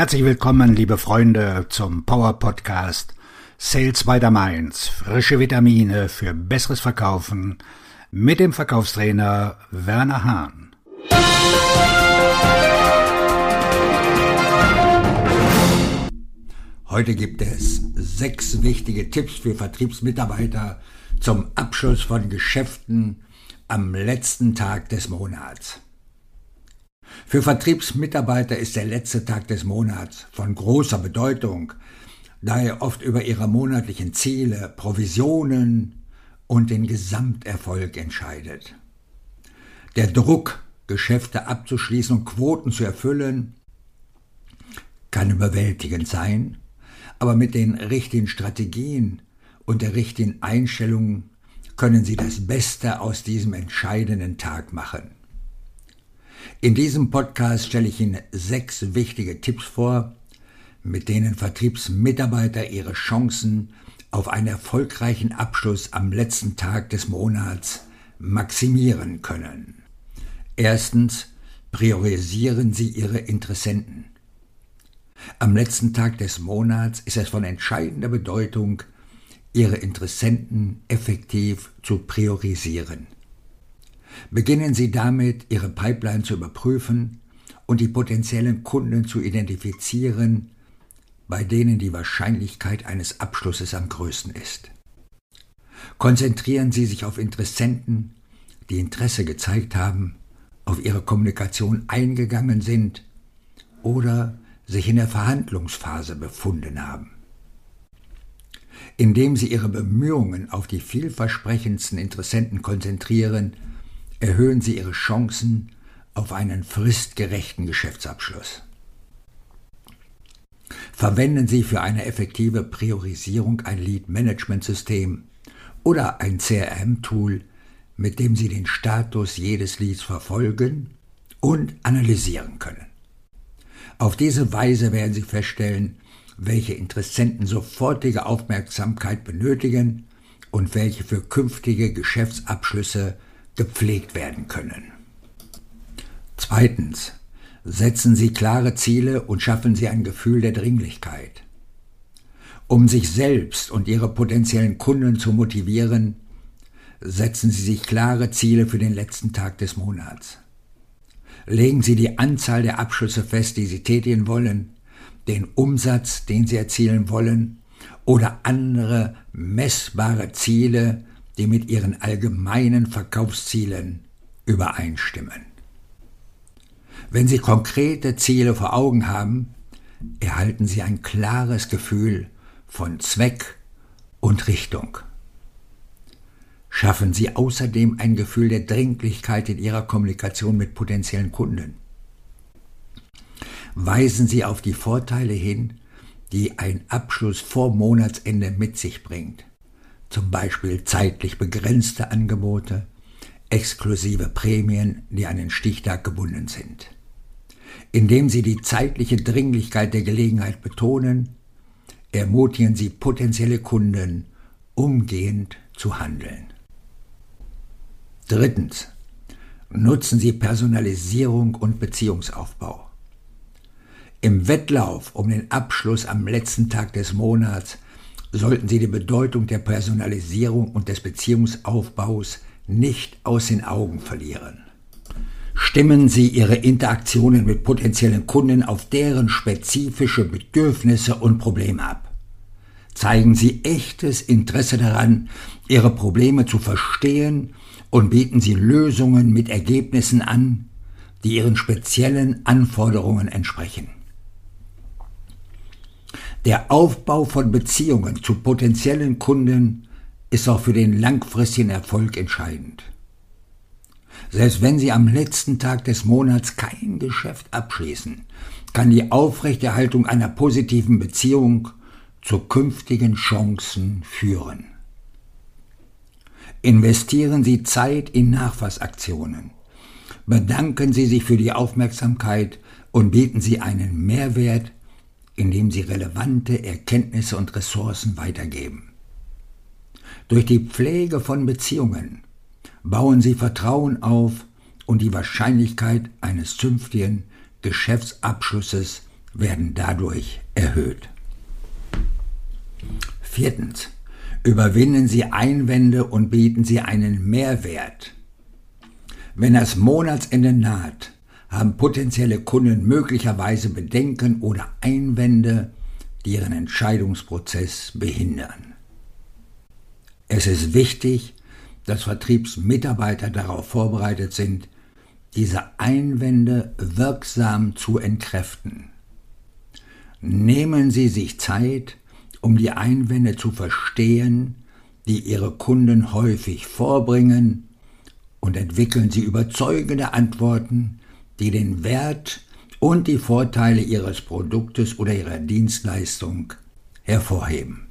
Herzlich willkommen, liebe Freunde, zum Power Podcast Sales by the Mainz. Frische Vitamine für besseres Verkaufen mit dem Verkaufstrainer Werner Hahn. Heute gibt es sechs wichtige Tipps für Vertriebsmitarbeiter zum Abschluss von Geschäften am letzten Tag des Monats. Für Vertriebsmitarbeiter ist der letzte Tag des Monats von großer Bedeutung, da er oft über ihre monatlichen Ziele, Provisionen und den Gesamterfolg entscheidet. Der Druck, Geschäfte abzuschließen und Quoten zu erfüllen, kann überwältigend sein, aber mit den richtigen Strategien und der richtigen Einstellung können Sie das Beste aus diesem entscheidenden Tag machen. In diesem Podcast stelle ich Ihnen sechs wichtige Tipps vor, mit denen Vertriebsmitarbeiter ihre Chancen auf einen erfolgreichen Abschluss am letzten Tag des Monats maximieren können. Erstens priorisieren Sie Ihre Interessenten. Am letzten Tag des Monats ist es von entscheidender Bedeutung, Ihre Interessenten effektiv zu priorisieren. Beginnen Sie damit, Ihre Pipeline zu überprüfen und die potenziellen Kunden zu identifizieren, bei denen die Wahrscheinlichkeit eines Abschlusses am größten ist. Konzentrieren Sie sich auf Interessenten, die Interesse gezeigt haben, auf Ihre Kommunikation eingegangen sind oder sich in der Verhandlungsphase befunden haben. Indem Sie Ihre Bemühungen auf die vielversprechendsten Interessenten konzentrieren, erhöhen Sie Ihre Chancen auf einen fristgerechten Geschäftsabschluss. Verwenden Sie für eine effektive Priorisierung ein Lead-Management-System oder ein CRM-Tool, mit dem Sie den Status jedes Leads verfolgen und analysieren können. Auf diese Weise werden Sie feststellen, welche Interessenten sofortige Aufmerksamkeit benötigen und welche für künftige Geschäftsabschlüsse gepflegt werden können. Zweitens. Setzen Sie klare Ziele und schaffen Sie ein Gefühl der Dringlichkeit. Um sich selbst und Ihre potenziellen Kunden zu motivieren, setzen Sie sich klare Ziele für den letzten Tag des Monats. Legen Sie die Anzahl der Abschlüsse fest, die Sie tätigen wollen, den Umsatz, den Sie erzielen wollen, oder andere messbare Ziele, die mit ihren allgemeinen Verkaufszielen übereinstimmen. Wenn Sie konkrete Ziele vor Augen haben, erhalten Sie ein klares Gefühl von Zweck und Richtung. Schaffen Sie außerdem ein Gefühl der Dringlichkeit in Ihrer Kommunikation mit potenziellen Kunden. Weisen Sie auf die Vorteile hin, die ein Abschluss vor Monatsende mit sich bringt zum Beispiel zeitlich begrenzte Angebote, exklusive Prämien, die an den Stichtag gebunden sind. Indem sie die zeitliche Dringlichkeit der Gelegenheit betonen, ermutigen sie potenzielle Kunden, umgehend zu handeln. Drittens. Nutzen Sie Personalisierung und Beziehungsaufbau. Im Wettlauf um den Abschluss am letzten Tag des Monats sollten Sie die Bedeutung der Personalisierung und des Beziehungsaufbaus nicht aus den Augen verlieren. Stimmen Sie Ihre Interaktionen mit potenziellen Kunden auf deren spezifische Bedürfnisse und Probleme ab. Zeigen Sie echtes Interesse daran, Ihre Probleme zu verstehen und bieten Sie Lösungen mit Ergebnissen an, die Ihren speziellen Anforderungen entsprechen. Der Aufbau von Beziehungen zu potenziellen Kunden ist auch für den langfristigen Erfolg entscheidend. Selbst wenn Sie am letzten Tag des Monats kein Geschäft abschließen, kann die Aufrechterhaltung einer positiven Beziehung zu künftigen Chancen führen. Investieren Sie Zeit in Nachfassaktionen. Bedanken Sie sich für die Aufmerksamkeit und bieten Sie einen Mehrwert indem sie relevante Erkenntnisse und Ressourcen weitergeben. Durch die Pflege von Beziehungen bauen sie Vertrauen auf und die Wahrscheinlichkeit eines zünftigen Geschäftsabschlusses werden dadurch erhöht. Viertens. Überwinden Sie Einwände und bieten Sie einen Mehrwert. Wenn das Monatsende naht, haben potenzielle Kunden möglicherweise Bedenken oder Einwände, die ihren Entscheidungsprozess behindern. Es ist wichtig, dass Vertriebsmitarbeiter darauf vorbereitet sind, diese Einwände wirksam zu entkräften. Nehmen Sie sich Zeit, um die Einwände zu verstehen, die Ihre Kunden häufig vorbringen, und entwickeln Sie überzeugende Antworten, die den Wert und die Vorteile Ihres Produktes oder Ihrer Dienstleistung hervorheben.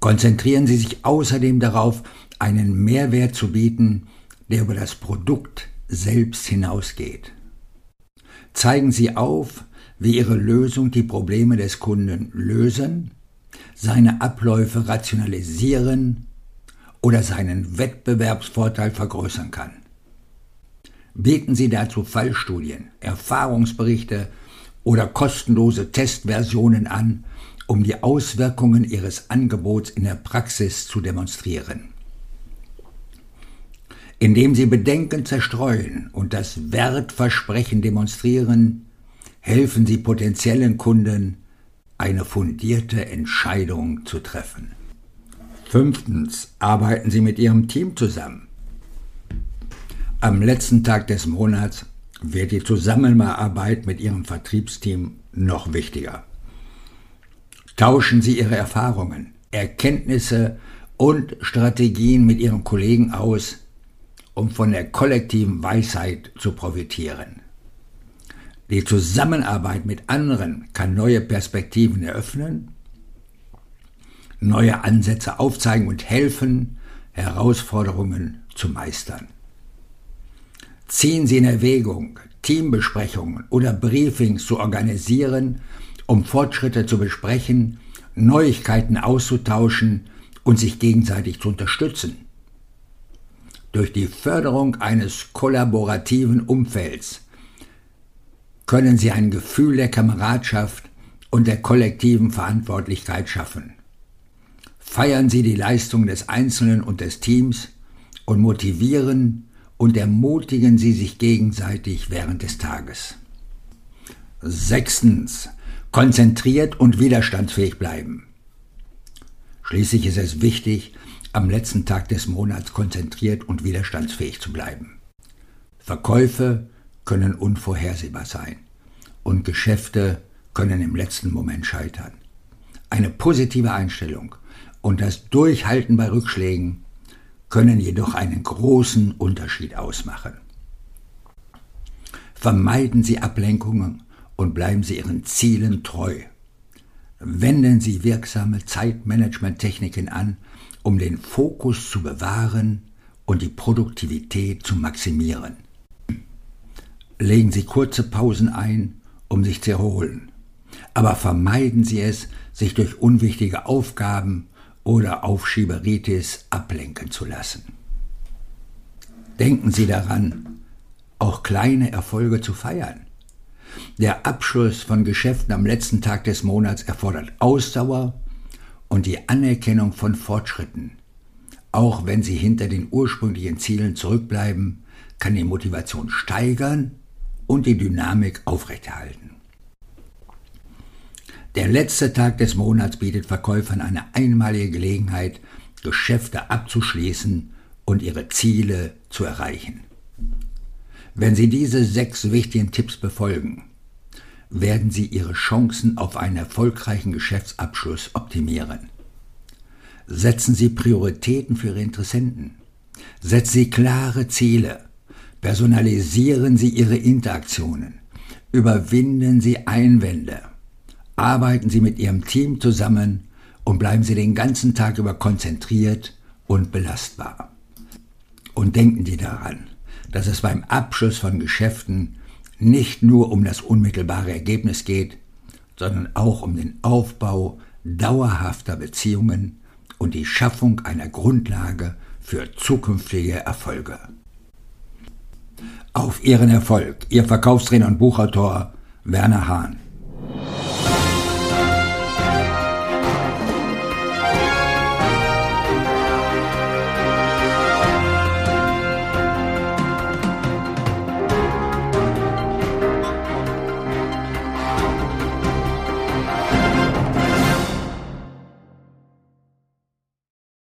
Konzentrieren Sie sich außerdem darauf, einen Mehrwert zu bieten, der über das Produkt selbst hinausgeht. Zeigen Sie auf, wie Ihre Lösung die Probleme des Kunden lösen, seine Abläufe rationalisieren oder seinen Wettbewerbsvorteil vergrößern kann. Bieten Sie dazu Fallstudien, Erfahrungsberichte oder kostenlose Testversionen an, um die Auswirkungen Ihres Angebots in der Praxis zu demonstrieren. Indem Sie Bedenken zerstreuen und das Wertversprechen demonstrieren, helfen Sie potenziellen Kunden, eine fundierte Entscheidung zu treffen. Fünftens, arbeiten Sie mit Ihrem Team zusammen. Am letzten Tag des Monats wird die Zusammenarbeit mit Ihrem Vertriebsteam noch wichtiger. Tauschen Sie Ihre Erfahrungen, Erkenntnisse und Strategien mit Ihren Kollegen aus, um von der kollektiven Weisheit zu profitieren. Die Zusammenarbeit mit anderen kann neue Perspektiven eröffnen, neue Ansätze aufzeigen und helfen, Herausforderungen zu meistern. Ziehen Sie in Erwägung, Teambesprechungen oder Briefings zu organisieren, um Fortschritte zu besprechen, Neuigkeiten auszutauschen und sich gegenseitig zu unterstützen. Durch die Förderung eines kollaborativen Umfelds können Sie ein Gefühl der Kameradschaft und der kollektiven Verantwortlichkeit schaffen. Feiern Sie die Leistung des Einzelnen und des Teams und motivieren und ermutigen Sie sich gegenseitig während des Tages. Sechstens. Konzentriert und widerstandsfähig bleiben. Schließlich ist es wichtig, am letzten Tag des Monats konzentriert und widerstandsfähig zu bleiben. Verkäufe können unvorhersehbar sein und Geschäfte können im letzten Moment scheitern. Eine positive Einstellung und das Durchhalten bei Rückschlägen können jedoch einen großen Unterschied ausmachen. Vermeiden Sie Ablenkungen und bleiben Sie Ihren Zielen treu. Wenden Sie wirksame Zeitmanagement-Techniken an, um den Fokus zu bewahren und die Produktivität zu maximieren. Legen Sie kurze Pausen ein, um sich zu erholen. Aber vermeiden Sie es, sich durch unwichtige Aufgaben oder Aufschieberitis ablenken zu lassen. Denken Sie daran, auch kleine Erfolge zu feiern. Der Abschluss von Geschäften am letzten Tag des Monats erfordert Ausdauer und die Anerkennung von Fortschritten. Auch wenn Sie hinter den ursprünglichen Zielen zurückbleiben, kann die Motivation steigern und die Dynamik aufrechterhalten. Der letzte Tag des Monats bietet Verkäufern eine einmalige Gelegenheit, Geschäfte abzuschließen und ihre Ziele zu erreichen. Wenn Sie diese sechs wichtigen Tipps befolgen, werden Sie Ihre Chancen auf einen erfolgreichen Geschäftsabschluss optimieren. Setzen Sie Prioritäten für Ihre Interessenten. Setzen Sie klare Ziele Personalisieren Sie Ihre Interaktionen. Überwinden Sie Einwände. Arbeiten Sie mit Ihrem Team zusammen und bleiben Sie den ganzen Tag über konzentriert und belastbar. Und denken Sie daran, dass es beim Abschluss von Geschäften nicht nur um das unmittelbare Ergebnis geht, sondern auch um den Aufbau dauerhafter Beziehungen und die Schaffung einer Grundlage für zukünftige Erfolge. auf Ihren Erfolg. Ihr Verkaufstrainer und Buchautor Werner Hahn.